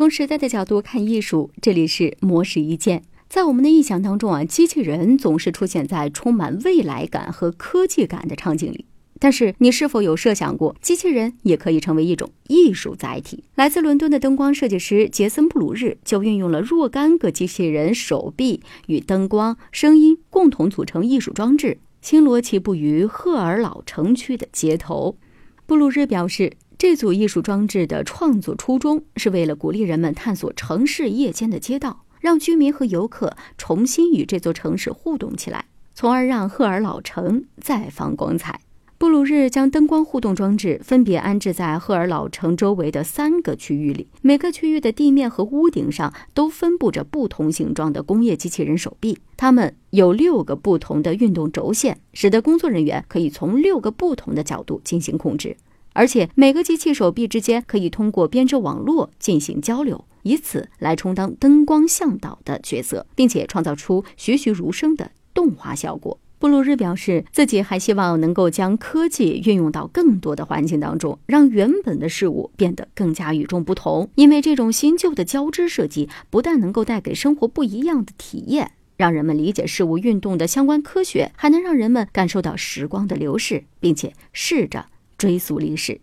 从时代的角度看艺术，这里是魔石一见。在我们的印象当中啊，机器人总是出现在充满未来感和科技感的场景里。但是，你是否有设想过，机器人也可以成为一种艺术载体？来自伦敦的灯光设计师杰森·布鲁日就运用了若干个机器人手臂与灯光、声音共同组成艺术装置，星罗棋布于赫尔老城区的街头。布鲁日表示，这组艺术装置的创作初衷是为了鼓励人们探索城市夜间的街道，让居民和游客重新与这座城市互动起来，从而让赫尔老城再放光彩。布鲁日将灯光互动装置分别安置在赫尔老城周围的三个区域里，每个区域的地面和屋顶上都分布着不同形状的工业机器人手臂，它们有六个不同的运动轴线，使得工作人员可以从六个不同的角度进行控制。而且每个机器手臂之间可以通过编织网络进行交流，以此来充当灯光向导的角色，并且创造出栩栩如生的动画效果。布鲁日表示，自己还希望能够将科技运用到更多的环境当中，让原本的事物变得更加与众不同。因为这种新旧的交织设计，不但能够带给生活不一样的体验，让人们理解事物运动的相关科学，还能让人们感受到时光的流逝，并且试着追溯历史。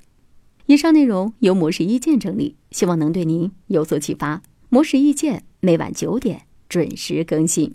以上内容由模式意见整理，希望能对您有所启发。模式意见每晚九点准时更新。